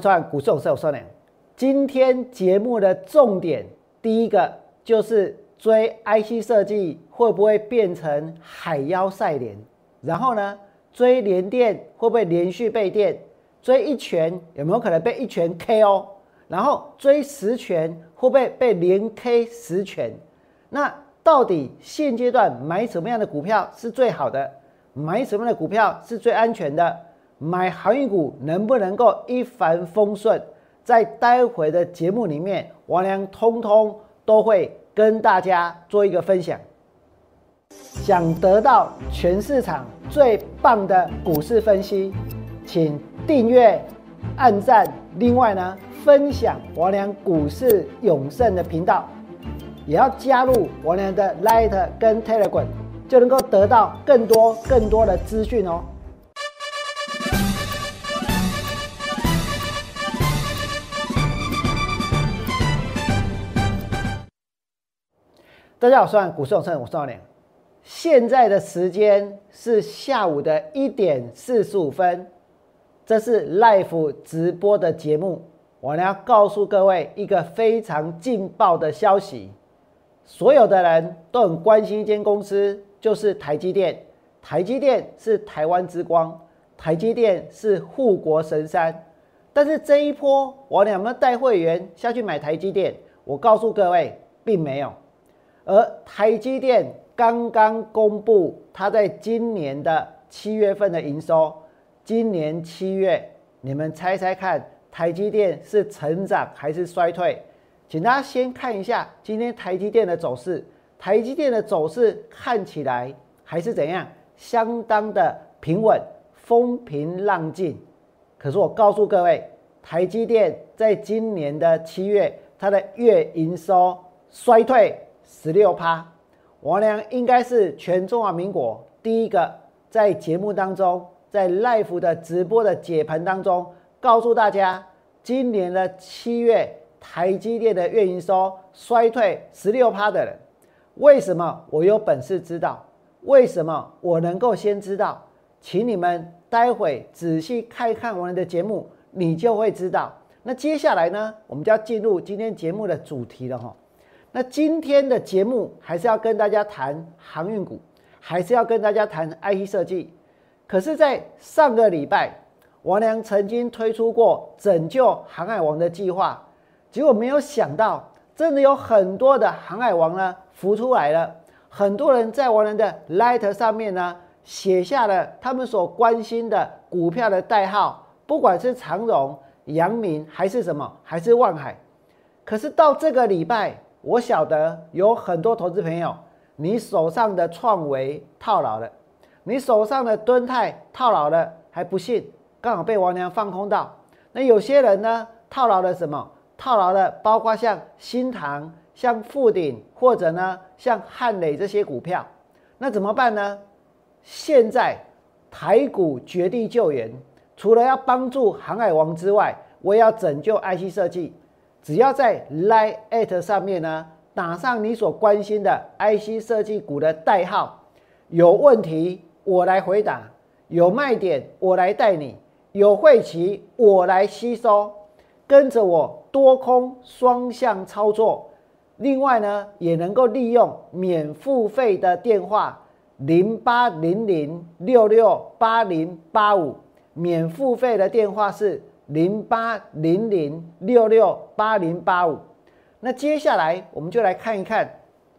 算股市有事我说呢，今天节目的重点，第一个就是追 IC 设计会不会变成海妖赛联？然后呢，追连电会不会连续被电？追一拳有没有可能被一拳 KO？然后追十拳会不会被连 K 十拳？那到底现阶段买什么样的股票是最好的？买什么样的股票是最安全的？买航运股能不能够一帆风顺？在待会的节目里面，王良通通都会跟大家做一个分享。想得到全市场最棒的股市分析，请订阅、按赞，另外呢，分享王良股市永胜的频道，也要加入王良的 Light 跟 Telegram，就能够得到更多更多的资讯哦。大家好，我是股市永胜，我是赵良。现在的时间是下午的一点四十五分，这是 Live 直播的节目。我呢要告诉各位一个非常劲爆的消息，所有的人都很关心一间公司，就是台积电。台积电是台湾之光，台积电是护国神山。但是这一波，我有没有带会员下去买台积电？我告诉各位，并没有。而台积电刚刚公布，它在今年的七月份的营收，今年七月，你们猜猜看，台积电是成长还是衰退？请大家先看一下今天台积电的走势，台积电的走势看起来还是怎样？相当的平稳，风平浪静。可是我告诉各位，台积电在今年的七月，它的月营收衰退。十六趴，王良应该是全中华民国第一个在节目当中，在 live 的直播的解盘当中，告诉大家，今年的七月台积电的月营收衰退十六趴的人，为什么我有本事知道？为什么我能够先知道？请你们待会仔细看一看我们的节目，你就会知道。那接下来呢，我们就要进入今天节目的主题了哈。那今天的节目还是要跟大家谈航运股，还是要跟大家谈 IT 设计。可是，在上个礼拜，王良曾经推出过拯救航海王的计划，结果没有想到，真的有很多的航海王呢浮出来了。很多人在王良的 Light 上面呢写下了他们所关心的股票的代号，不管是长荣、阳明还是什么，还是万海。可是到这个礼拜。我晓得有很多投资朋友，你手上的创维套牢了，你手上的敦泰套牢了，还不信，刚好被王娘放空到。那有些人呢，套牢了什么？套牢了，包括像新唐、像富鼎，或者呢，像汉磊这些股票。那怎么办呢？现在台股绝地救援，除了要帮助航海王之外，我也要拯救 IC 设计。只要在 Line at 上面呢，打上你所关心的 IC 设计股的代号，有问题我来回答，有卖点我来带你，有晦气我来吸收，跟着我多空双向操作。另外呢，也能够利用免付费的电话零八零零六六八零八五，免付费的电话是。零八零零六六八零八五，那接下来我们就来看一看，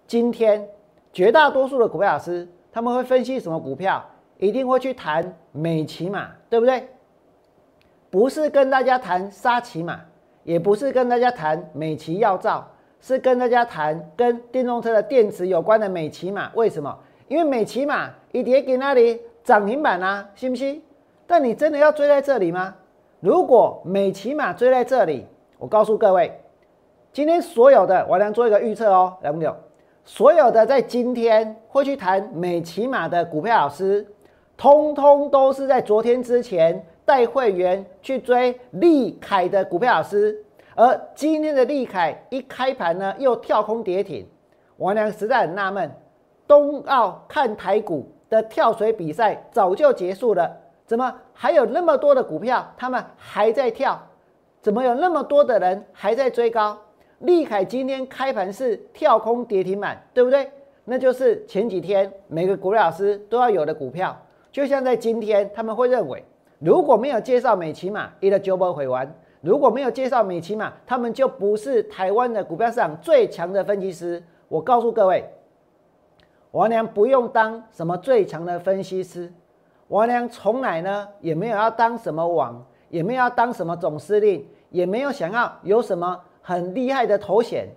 今天绝大多数的股票老师他们会分析什么股票，一定会去谈美骑马，对不对？不是跟大家谈沙骑马，也不是跟大家谈美骑药皂，是跟大家谈跟电动车的电池有关的美骑马。为什么？因为美骑马一跌给那里涨停板啊，信不信？但你真的要追在这里吗？如果美骑马追在这里，我告诉各位，今天所有的我来做一个预测哦，来不了。所有的在今天会去谈美骑马的股票老师，通通都是在昨天之前带会员去追利凯的股票老师，而今天的利凯一开盘呢又跳空跌停，王良实在很纳闷，冬奥看台股的跳水比赛早就结束了。怎么还有那么多的股票？他们还在跳，怎么有那么多的人还在追高？利凯今天开盘是跳空跌停板，对不对？那就是前几天每个股票老师都要有的股票。就像在今天，他们会认为，如果没有介绍美骑马，一的九波回完；如果没有介绍美骑马，他们就不是台湾的股票市场最强的分析师。我告诉各位，王良不用当什么最强的分析师，王良从来呢也没有要当什么王，也没有要当什么总司令，也没有想要有什么。很厉害的头衔，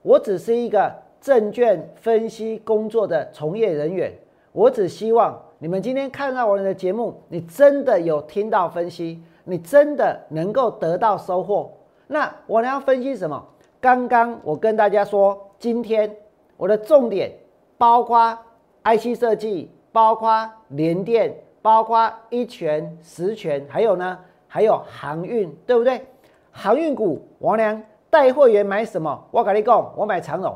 我只是一个证券分析工作的从业人员。我只希望你们今天看到我的节目，你真的有听到分析，你真的能够得到收获。那我要分析什么？刚刚我跟大家说，今天我的重点包括 IC 设计，包括联电，包括一拳、十拳，还有呢，还有航运，对不对？航运股，王良。带会员买什么？我跟你讲，我买长荣。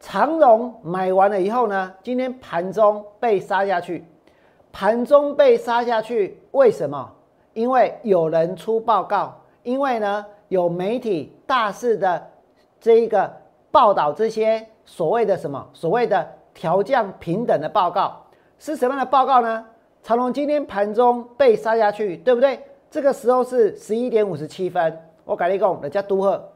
长荣买完了以后呢，今天盘中被杀下去。盘中被杀下去，为什么？因为有人出报告，因为呢有媒体大肆的这一个报道这些所谓的什么所谓的调降平等的报告，是什么样的报告呢？长荣今天盘中被杀下去，对不对？这个时候是十一点五十七分。我改你讲，人家都贺，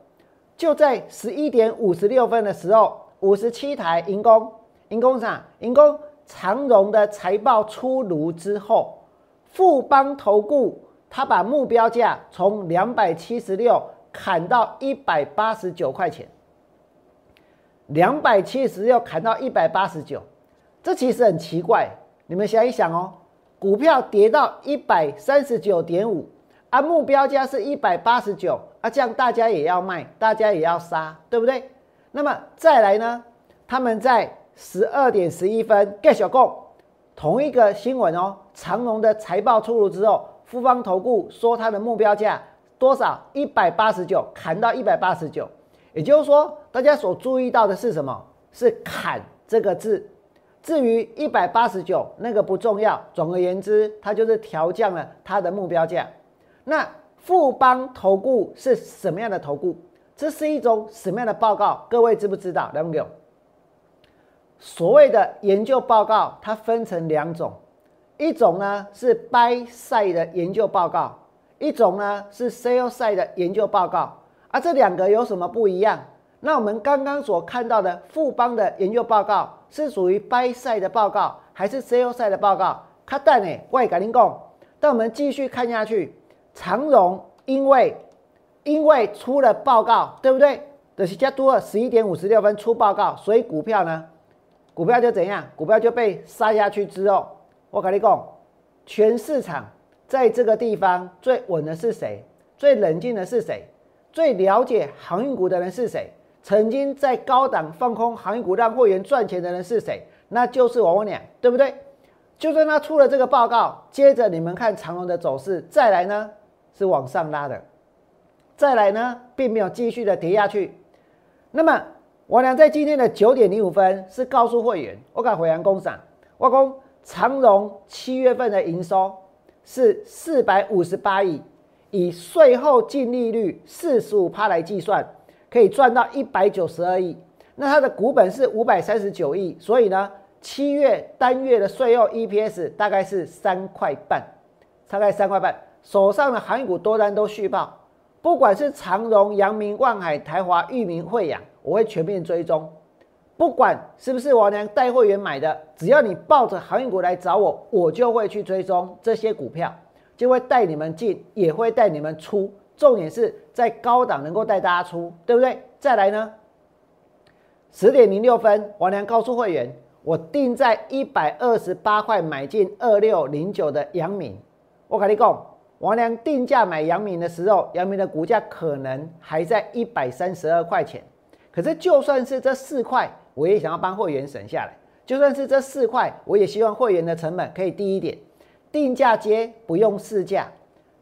就在十一点五十六分的时候，五十七台银工，银工厂？银工长荣的财报出炉之后，富邦投顾他把目标价从两百七十六砍到一百八十九块钱，两百七十六砍到一百八十九，这其实很奇怪。你们想一想哦，股票跌到一百三十九点五。啊，目标价是一百八十九啊，这样大家也要卖，大家也要杀，对不对？那么再来呢？他们在十二点十一分 get 小共同一个新闻哦，长隆的财报出炉之后，富邦投顾说它的目标价多少？一百八十九，砍到一百八十九。也就是说，大家所注意到的是什么？是“砍”这个字。至于一百八十九，那个不重要。总而言之，它就是调降了它的目标价。那富邦投顾是什么样的投顾？这是一种什么样的报告？各位知不知道？来不给所谓的研究报告，它分成两种，一种呢是 buy side 的研究报告，一种呢是 sell side 的研究报告。啊，这两个有什么不一样？那我们刚刚所看到的富邦的研究报告是属于 buy side 的报告，还是 sell side 的报告？看蛋呢，我也赶紧讲。但我们继续看下去。长荣因为因为出了报告，对不对？就是加多了十一点五十六分出报告，所以股票呢，股票就怎样？股票就被杀下去之后，我跟你讲，全市场在这个地方最稳的是谁？最冷静的是谁？最了解航运股的人是谁？曾经在高档放空航运股让会员赚钱的人是谁？那就是我俩，对不对？就算他出了这个报告，接着你们看长龙的走势，再来呢？是往上拉的，再来呢，并没有继续的跌下去。那么，我俩在今天的九点零五分是告诉会员，我敢回阳工厂，我讲长荣七月份的营收是四百五十八亿，以税后净利率四十五趴来计算，可以赚到一百九十二亿。那它的股本是五百三十九亿，所以呢，七月单月的税后 EPS 大概是三块半，大概三块半。手上的航运股多单都续报，不管是长荣、阳明、万海、台华、裕民、惠阳，我会全面追踪。不管是不是王良带会员买的，只要你抱着航运股来找我，我就会去追踪这些股票，就会带你们进，也会带你们出。重点是在高档能够带大家出，对不对？再来呢，十点零六分，王良告诉会员，我定在一百二十八块买进二六零九的阳明，我跟你讲。王良定价买阳明的时候，阳明的股价可能还在一百三十二块钱。可是就算是这四块，我也想要帮会员省下来。就算是这四块，我也希望会员的成本可以低一点。定价接不用市价，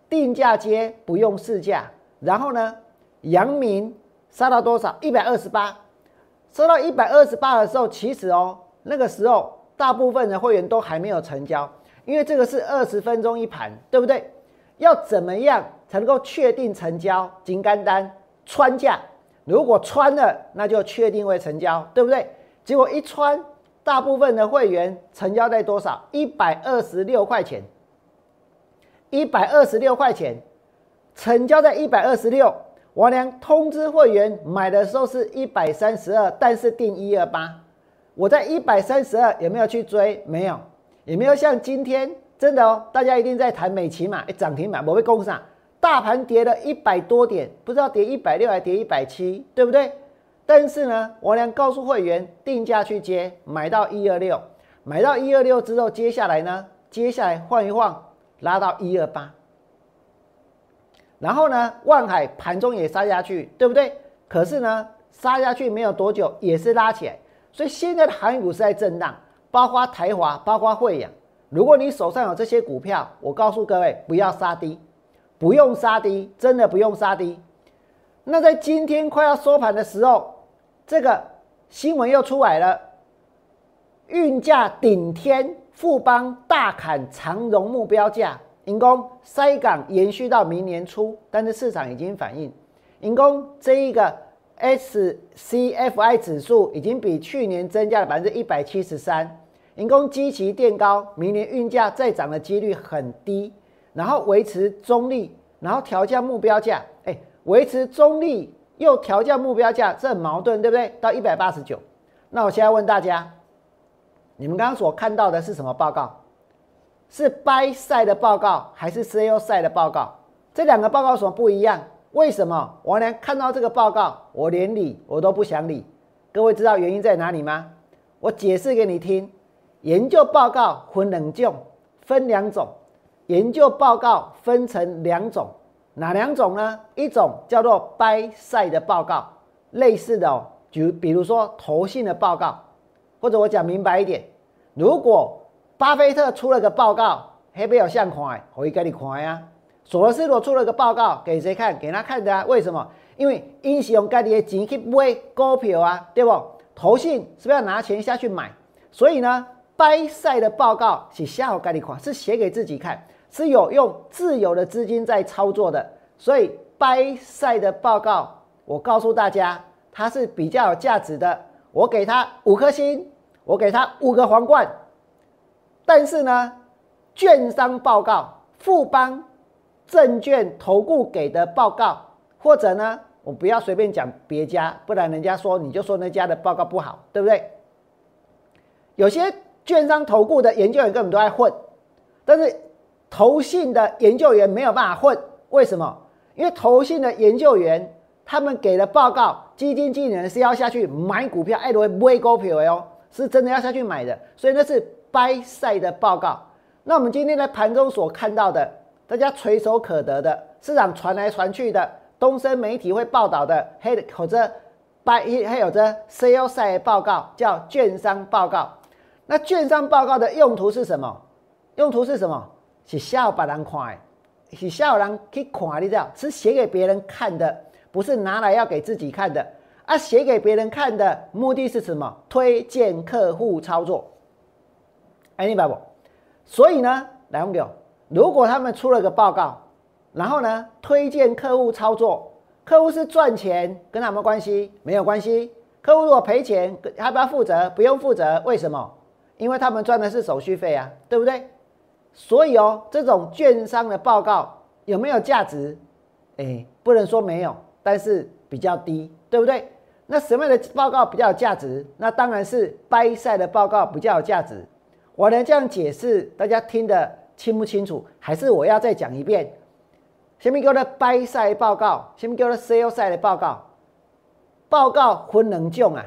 定价接不用市价。然后呢，阳明杀到多少？一百二十八。收到一百二十八的时候，其实哦，那个时候大部分的会员都还没有成交，因为这个是二十分钟一盘，对不对？要怎么样才能够确定成交？金干单穿价，如果穿了，那就确定会成交，对不对？结果一穿，大部分的会员成交在多少？一百二十六块钱，一百二十六块钱，成交在一百二十六。王良通知会员买的时候是一百三十二，但是定一二八。我在一百三十二有没有去追？没有，也没有像今天真的哦，大家一定在谈美琪嘛，涨停板，我会供上。大盘跌了一百多点，不知道跌一百六还跌一百七，对不对？但是呢，王良告诉会员定价去接，买到一二六，买到一二六之后，接下来呢，接下来晃一晃，拉到一二八。然后呢，万海盘中也杀下去，对不对？可是呢，杀下去没有多久，也是拉起来。所以现在的航运股是在震荡，包括台华，包括惠阳。如果你手上有这些股票，我告诉各位，不要杀低，不用杀低，真的不用杀低。那在今天快要收盘的时候，这个新闻又出来了，运价顶天，富邦大砍长荣目标价。银工塞港延续到明年初，但是市场已经反映，银工这一个 SCFI 指数已经比去年增加了百分之一百七十三，银工基期垫高，明年运价再涨的几率很低，然后维持中立，然后调降目标价，哎，维持中立又调降目标价，这很矛盾，对不对？到一百八十九，那我现在问大家，你们刚刚所看到的是什么报告？是 buy side 的报告还是 sell side 的报告？这两个报告有什么不一样？为什么我连看到这个报告，我连理我都不想理？各位知道原因在哪里吗？我解释给你听。研究报告分两种，分两种。研究报告分成两种，哪两种呢？一种叫做 buy side 的报告，类似的哦，就比如说投信的报告，或者我讲明白一点，如果巴菲特出了个报告，黑贝有相看，我会给你看呀。索罗斯罗出了个报告，给谁看？给他看的啊。为什么？因为因是用家己的钱去买股票啊，对不？投信是不是要拿钱下去买？所以呢，掰赛的报告是下好给你看，是写给自己看，是有用自由的资金在操作的。所以掰赛的报告，我告诉大家，它是比较有价值的。我给他五颗星，我给他五个皇冠。但是呢，券商报告、富邦证券投顾给的报告，或者呢，我不要随便讲别家，不然人家说你就说那家的报告不好，对不对？有些券商投顾的研究员根本都在混，但是投信的研究员没有办法混，为什么？因为投信的研究员他们给的报告，基金经理人是要下去买股票，爱多买股票哦，是真的要下去买的，所以那是。掰赛的报告，那我们今天在盘中所看到的，大家垂手可得的，市场传来传去的，东森媒体会报道的，还有着掰，还有着 sell 赛报告，叫券商报告。那券商报告的用途是什么？用途是什么？是笑别人看，是笑人去看，你知道？是写给别人看的，不是拿来要给自己看的。啊，写给别人看的目的是什么？推荐客户操作。哎，明白不？所以呢，来问我，如果他们出了个报告，然后呢，推荐客户操作，客户是赚钱，跟他们关系没有关系。客户如果赔钱，要不要负责？不用负责。为什么？因为他们赚的是手续费啊，对不对？所以哦，这种券商的报告有没有价值？哎，不能说没有，但是比较低，对不对？那什么样的报告比较有价值？那当然是掰赛的报告比较有价值。我能这样解释，大家听得清不清楚？还是我要再讲一遍？下面给我的 buy 赛报告，下面给我的 sell 赛的报告。报告分两种啊，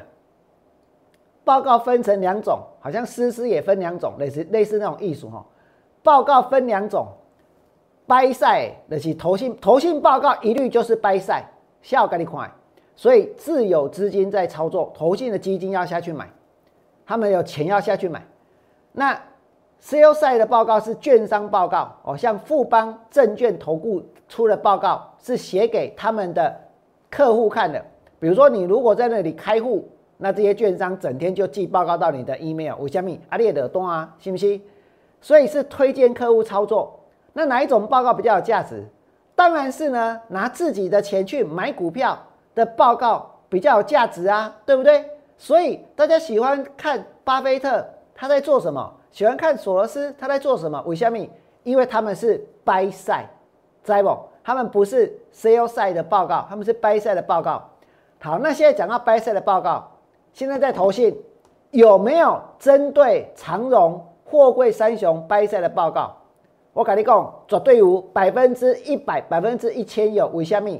报告分成两种，好像诗诗也分两种，类似类似那种艺术哈。报告分两种，buy 赛那是投信投信报告，一律就是 buy 赛，下午给你看。所以自有资金在操作，投信的基金要下去买，他们有钱要下去买。那 sell side 的报告是券商报告哦，像富邦证券投顾出的报告是写给他们的客户看的。比如说，你如果在那里开户，那这些券商整天就寄报告到你的 email。我下面阿列的多啊，信不信？所以是推荐客户操作。那哪一种报告比较有价值？当然是呢，拿自己的钱去买股票的报告比较有价值啊，对不对？所以大家喜欢看巴菲特他在做什么，喜欢看索罗斯他在做什么？为什么？因为他们是 buy side，知不？他们不是 sell side 的报告，他们是 buy side 的报告。好，那现在讲到 buy side 的报告，现在在投信有没有针对长荣、货柜三雄 buy side 的报告？我跟你讲，绝对有百分之一百、百分之一千有。为什么？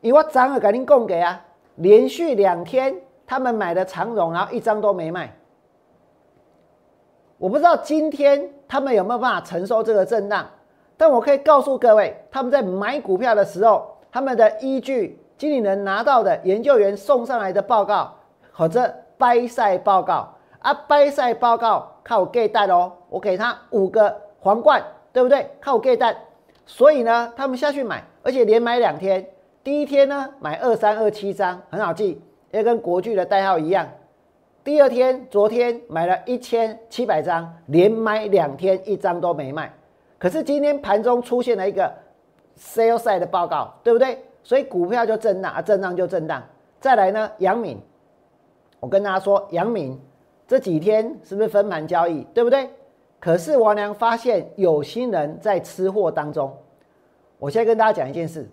因为我昨日跟你讲给啊，连续两天他们买的长荣，然后一张都没卖。我不知道今天他们有没有办法承受这个震荡，但我可以告诉各位，他们在买股票的时候，他们的依据经理人拿到的研究员送上来的报告，或者掰赛报告啊，掰赛报告靠我给带哦，我给他五个皇冠。对不对？靠 get 蛋，所以呢，他们下去买，而且连买两天。第一天呢，买二三二七张，很好记，也跟国巨的代号一样。第二天，昨天买了一千七百张，连买两天，一张都没卖。可是今天盘中出现了一个 sell side 的报告，对不对？所以股票就震荡，啊，震荡就震荡。再来呢，杨敏，我跟大家说，杨敏这几天是不是分盘交易，对不对？可是王良发现有心人在吃货当中。我现在跟大家讲一件事：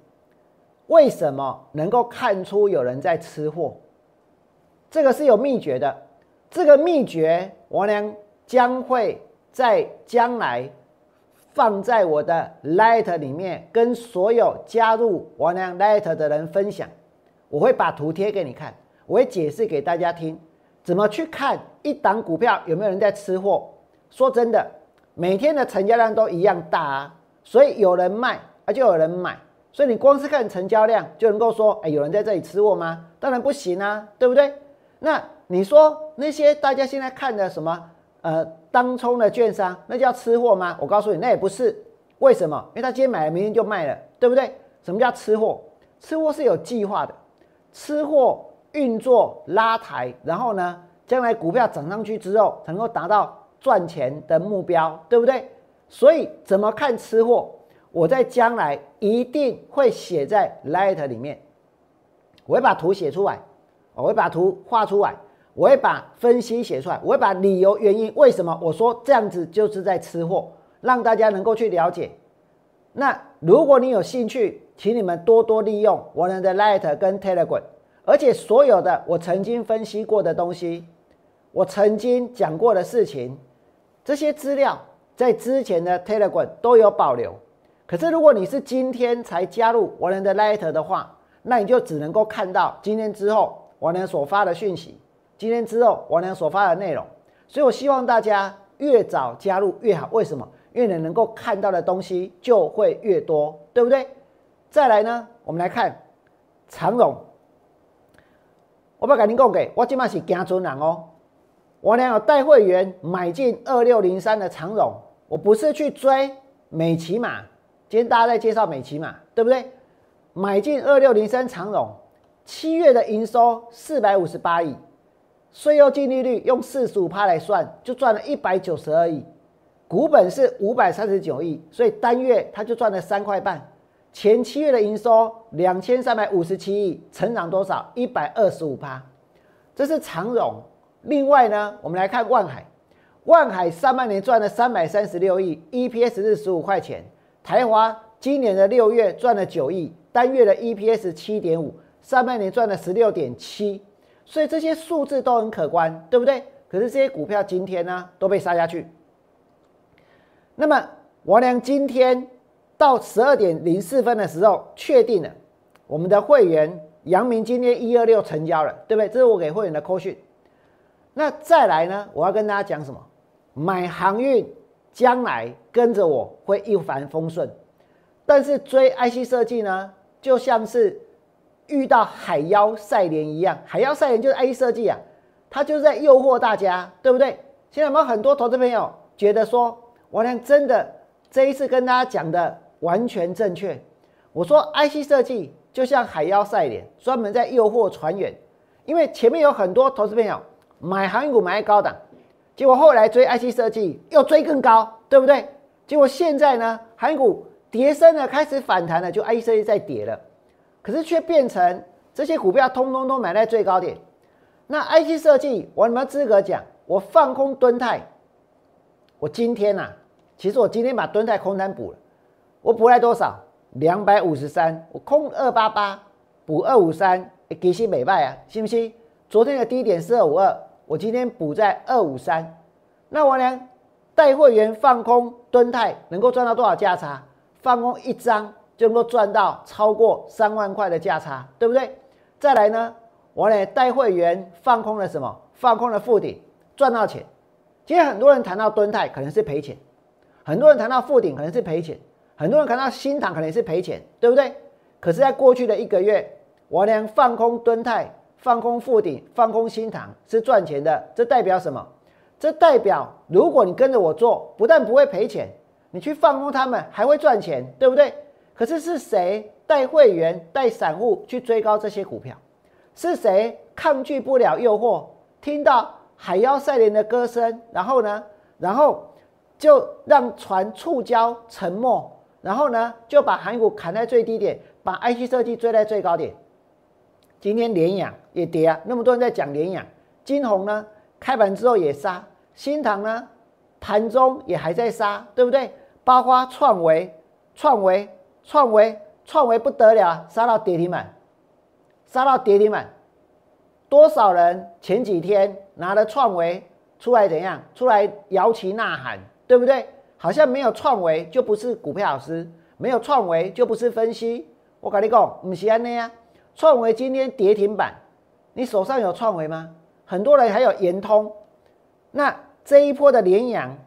为什么能够看出有人在吃货？这个是有秘诀的。这个秘诀，王良将会在将来放在我的 Light 里面，跟所有加入王良 Light 的人分享。我会把图贴给你看，我会解释给大家听，怎么去看一档股票有没有人在吃货。说真的，每天的成交量都一样大啊，所以有人卖，啊就有人买，所以你光是看成交量就能够说，哎，有人在这里吃货吗？当然不行啊，对不对？那你说那些大家现在看的什么，呃，当冲的券商，那叫吃货吗？我告诉你，那也不是。为什么？因为他今天买了，明天就卖了，对不对？什么叫吃货？吃货是有计划的，吃货运作拉抬，然后呢，将来股票涨上去之后，才能够达到。赚钱的目标，对不对？所以怎么看吃货？我在将来一定会写在 Light 里面，我会把图写出来，我会把图画出来，我会把分析写出来，我会把理由原因为什么我说这样子就是在吃货，让大家能够去了解。那如果你有兴趣，请你们多多利用我们的 Light 跟 Telegram，而且所有的我曾经分析过的东西，我曾经讲过的事情。这些资料在之前的 Telegram 都有保留，可是如果你是今天才加入我人的 Letter 的话，那你就只能够看到今天之后我娘所发的讯息，今天之后我娘所发的内容。所以我希望大家越早加入越好。为什么？因为你能够看到的东西就会越多，对不对？再来呢，我们来看长荣，我不赶紧讲给，我今麦是惊尊人哦。我俩有带会员买进二六零三的长荣，我不是去追美骑马。今天大家在介绍美骑马，对不对？买进二六零三长荣，七月的营收四百五十八亿，税后净利率用四十五趴来算，就赚了一百九十二亿，股本是五百三十九亿，所以单月它就赚了三块半。前七月的营收两千三百五十七亿，成长多少？一百二十五趴，这是长荣。另外呢，我们来看万海，万海上半年赚了三百三十六亿，EPS 是十五块钱。台华今年的六月赚了九亿，单月的 EPS 七点五，上半年赚了十六点七，所以这些数字都很可观，对不对？可是这些股票今天呢都被杀下去。那么王良今天到十二点零四分的时候，确定了我们的会员杨明今天一二六成交了，对不对？这是我给会员的扣讯。那再来呢？我要跟大家讲什么？买航运，将来跟着我会一帆风顺。但是追 IC 设计呢，就像是遇到海妖赛莲一样。海妖赛莲就是 IC 设计啊，它就是在诱惑大家，对不对？现在有没有很多投资朋友觉得说，我俩真的这一次跟大家讲的完全正确？我说 IC 设计就像海妖赛莲，专门在诱惑船员，因为前面有很多投资朋友。买航运股买高档，结果后来追 IC 设计又追更高，对不对？结果现在呢，韩股跌升了，开始反弹了，就 IC 设计在跌了，可是却变成这些股票通通都买在最高点。那 IC 设计我有没有资格讲？我放空吨泰，我今天呐，其实我今天把吨泰空单补了，我补来多少？两百五十三，我空二八八，补二五三，给息美败啊，信不信？昨天的低点是二五二，我今天补在二五三，那我呢？带会员放空吨泰能够赚到多少价差？放空一张就能够赚到超过三万块的价差，对不对？再来呢，我呢带会员放空了什么？放空了附顶，赚到钱。今天很多人谈到吨泰可能是赔钱，很多人谈到附顶可能是赔钱，很多人谈到新塘可能是赔钱，对不对？可是，在过去的一个月，我连放空吨泰、放空附顶、放空新塘是赚钱的，这代表什么？这代表，如果你跟着我做，不但不会赔钱，你去放空他们还会赚钱，对不对？可是是谁带会员、带散户去追高这些股票？是谁抗拒不了诱惑，听到海妖赛莲的歌声，然后呢，然后就让船触礁沉没，然后呢，就把韩股砍在最低点，把 IC 设计追在最高点。今天联阳也跌啊，那么多人在讲联阳，金红呢？开盘之后也杀，新塘呢，盘中也还在杀，对不对？包括创维、创维、创维、创维不得了，杀到跌停板，杀到跌停板。多少人前几天拿了创维出来怎样？出来摇旗呐喊，对不对？好像没有创维就不是股票老师，没有创维就不是分析。我跟你讲，不是安尼啊。创维今天跌停板，你手上有创维吗？很多人还有延通，那这一波的连阳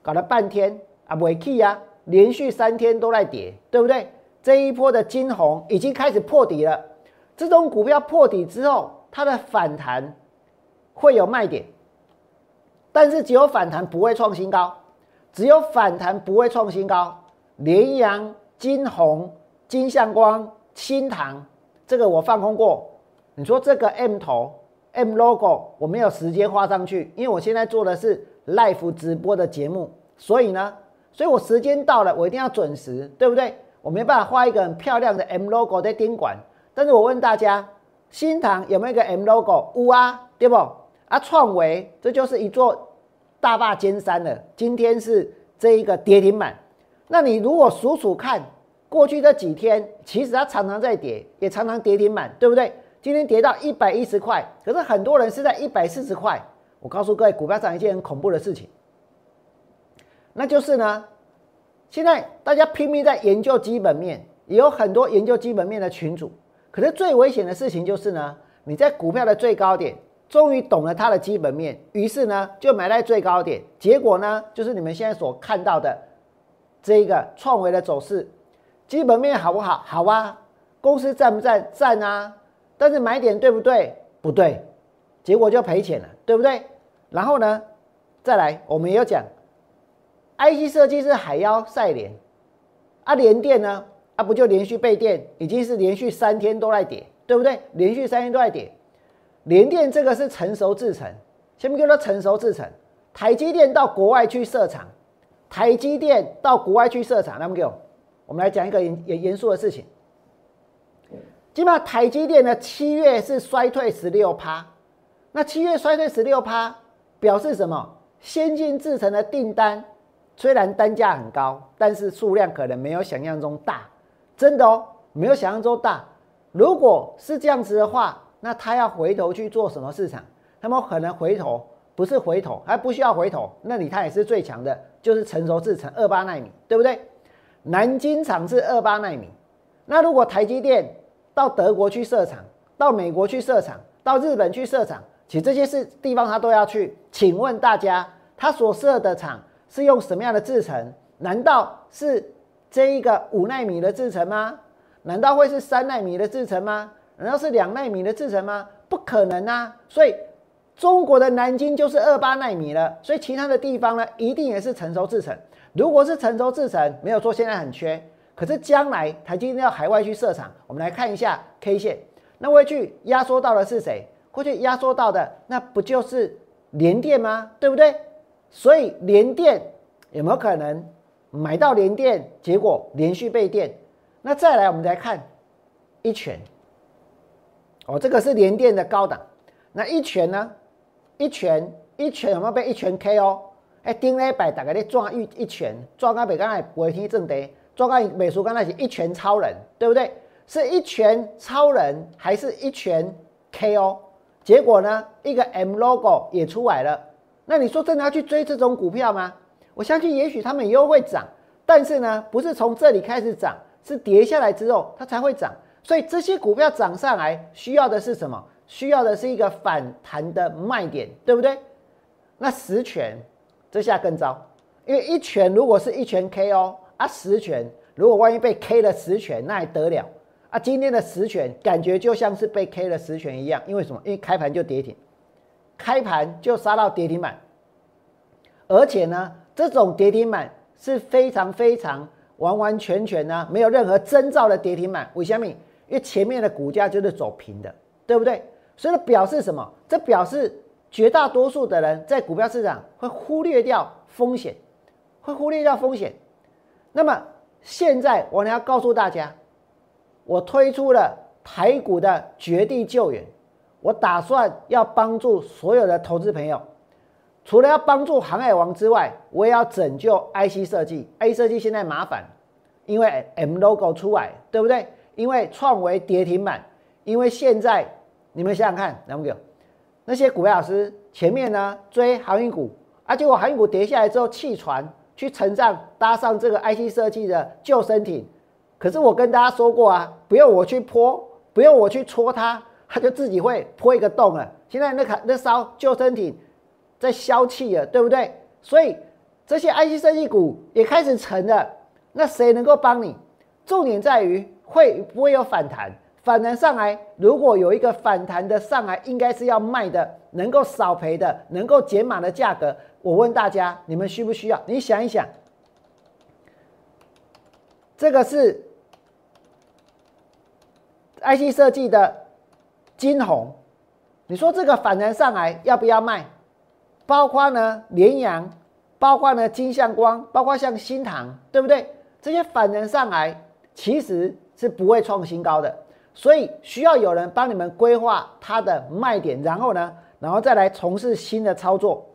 搞了半天啊，尾气呀，连续三天都在跌，对不对？这一波的金红已经开始破底了。这种股票破底之后，它的反弹会有卖点，但是只有反弹不会创新高，只有反弹不会创新高。连阳、金红、金相光、新塘，这个我放空过。你说这个 M 头？M logo 我没有时间画上去，因为我现在做的是 live 直播的节目，所以呢，所以我时间到了，我一定要准时，对不对？我没办法画一个很漂亮的 M logo 在宾管，但是我问大家，新塘有没有一个 M logo？有啊，对不？啊，创维这就是一座大坝尖山了，今天是这一个跌停板。那你如果数数看，过去这几天，其实它常常在跌，也常常跌停板，对不对？今天跌到一百一十块，可是很多人是在一百四十块。我告诉各位，股票涨一件很恐怖的事情，那就是呢，现在大家拼命在研究基本面，也有很多研究基本面的群主。可是最危险的事情就是呢，你在股票的最高点，终于懂了它的基本面，于是呢就买在最高点，结果呢就是你们现在所看到的这一个创维的走势，基本面好不好？好啊，公司赞不赞？赞啊。但是买点对不对？不对，结果就赔钱了，对不对？然后呢，再来，我们也有讲，IC 设计是海妖赛联，啊，联电呢，啊，不就连续被电，已经是连续三天都在跌，对不对？连续三天都在跌，联电这个是成熟制程，前面叫做成熟制程，台积电到国外去设厂，台积电到国外去设厂，那么给我，我们来讲一个严严严肃的事情。基本上台积电的七月是衰退十六趴，那七月衰退十六趴表示什么？先进制程的订单虽然单价很高，但是数量可能没有想象中大，真的哦，没有想象中大。如果是这样子的话，那他要回头去做什么市场？他们可能回头不是回头，还不需要回头，那里他也是最强的，就是成熟制程二八纳米，对不对？南京厂是二八纳米，那如果台积电。到德国去设厂，到美国去设厂，到日本去设厂，其实这些是地方他都要去。请问大家，他所设的厂是用什么样的制程？难道是这一个五纳米的制程吗？难道会是三纳米的制程吗？难道是两纳米的制程吗？不可能啊！所以中国的南京就是二八纳米了，所以其他的地方呢，一定也是成熟制程。如果是成熟制程，没有说现在很缺。可是将来台积电要海外去设厂，我们来看一下 K 线，那会去压缩到的是谁？会去压缩到的那不就是联电吗？对不对？所以联电有没有可能买到联电，结果连续被电。那再来，我们来看一拳。哦，这个是联电的高档。那一拳呢？一拳一拳有没有被一拳 KO？哎，顶礼拜大概咧撞一一拳，撞到袂刚才回天正地，撞到美术刚才是一拳超人，对不对？是一拳超人还是一拳 KO？结果呢，一个 M logo 也出来了。那你说真的要去追这种股票吗？我相信也许他们以后会涨，但是呢，不是从这里开始涨。是跌下来之后它才会涨，所以这些股票涨上来需要的是什么？需要的是一个反弹的卖点，对不对？那十拳这下更糟，因为一拳如果是一拳 KO 啊，十拳如果万一被 K 了十拳，那还得了啊？今天的十拳感觉就像是被 K 了十拳一样，因为什么？因为开盘就跌停，开盘就杀到跌停板，而且呢，这种跌停板是非常非常。完完全全呢，没有任何征兆的跌停板。为什么？因为前面的股价就是走平的，对不对？所以表示什么？这表示绝大多数的人在股票市场会忽略掉风险，会忽略掉风险。那么现在我要告诉大家，我推出了台股的绝地救援，我打算要帮助所有的投资朋友。除了要帮助航海王之外，我也要拯救 IC 设计。IC 设计现在麻烦，因为 M logo 出来，对不对？因为创维跌停板，因为现在你们想想看，能不能那些股票老师前面呢追航运股，啊，结果航运股跌下来之后弃船去乘上搭上这个 IC 设计的救生艇。可是我跟大家说过啊，不用我去泼，不用我去戳它，它就自己会破一个洞了。现在那卡那艘救生艇。在消气了，对不对？所以这些 IC 设计股也开始沉了。那谁能够帮你？重点在于会不会有反弹？反弹上来，如果有一个反弹的上来，应该是要卖的，能够少赔的，能够减码的价格。我问大家，你们需不需要？你想一想，这个是 IC 设计的金红，你说这个反弹上来要不要卖？包括呢，联阳，包括呢，金相光，包括像新唐，对不对？这些反弹上来其实是不会创新高的，所以需要有人帮你们规划它的卖点，然后呢，然后再来从事新的操作。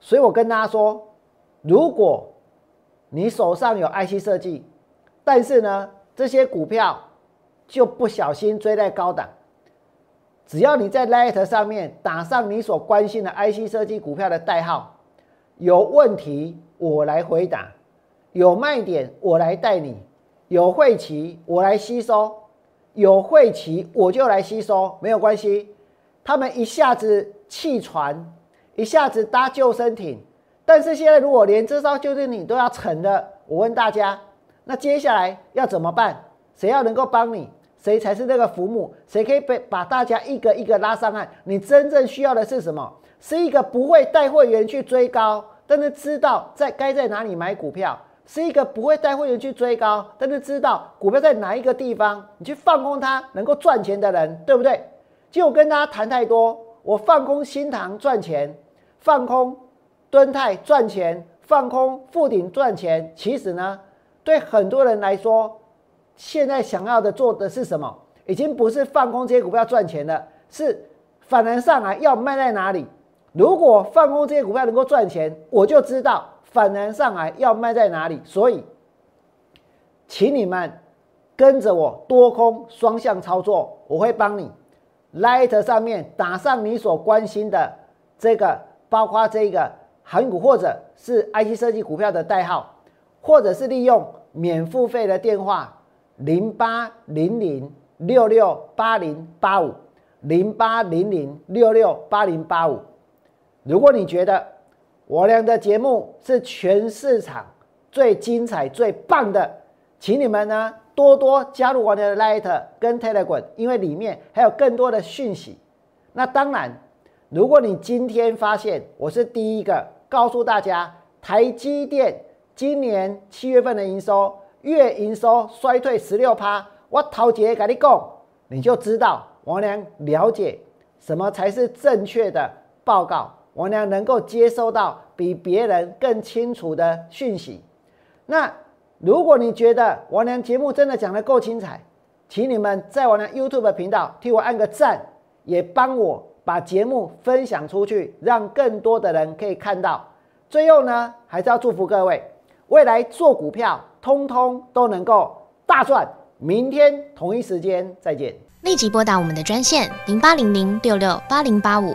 所以我跟大家说，如果你手上有 IC 设计，但是呢，这些股票就不小心追在高档。只要你在 Light 上面打上你所关心的 IC 设计股票的代号，有问题我来回答，有卖点我来带你，有晦气我来吸收，有晦气我就来吸收，没有关系。他们一下子弃船，一下子搭救生艇，但是现在如果连这艘救生艇都要沉了，我问大家，那接下来要怎么办？谁要能够帮你？谁才是那个浮木？谁可以被把大家一个一个拉上岸？你真正需要的是什么？是一个不会带会员去追高，但是知道在该在哪里买股票；是一个不会带会员去追高，但是知道股票在哪一个地方，你去放空它能够赚钱的人，对不对？就我跟大家谈太多，我放空新塘赚钱，放空敦泰赚钱，放空富鼎赚钱。其实呢，对很多人来说。现在想要的做的是什么？已经不是放空这些股票赚钱了，是反弹上来要卖在哪里？如果放空这些股票能够赚钱，我就知道反弹上来要卖在哪里。所以，请你们跟着我多空双向操作，我会帮你。Light 上面打上你所关心的这个，包括这个韩股或者是 IC 设计股票的代号，或者是利用免付费的电话。零八零零六六八零八五，零八零零六六八零八五。如果你觉得我俩的节目是全市场最精彩、最棒的，请你们呢多多加入我的 Light 跟 Telegram，因为里面还有更多的讯息。那当然，如果你今天发现我是第一个告诉大家台积电今年七月份的营收。月营收衰退十六趴，我陶杰跟你讲，你就知道我俩了解什么才是正确的报告。王良能够接收到比别人更清楚的讯息。那如果你觉得王良节目真的讲得够精彩，请你们在我娘 YouTube 频道替我按个赞，也帮我把节目分享出去，让更多的人可以看到。最后呢，还是要祝福各位，未来做股票通通都能够大赚。明天同一时间再见。立即拨打我们的专线零八零零六六八零八五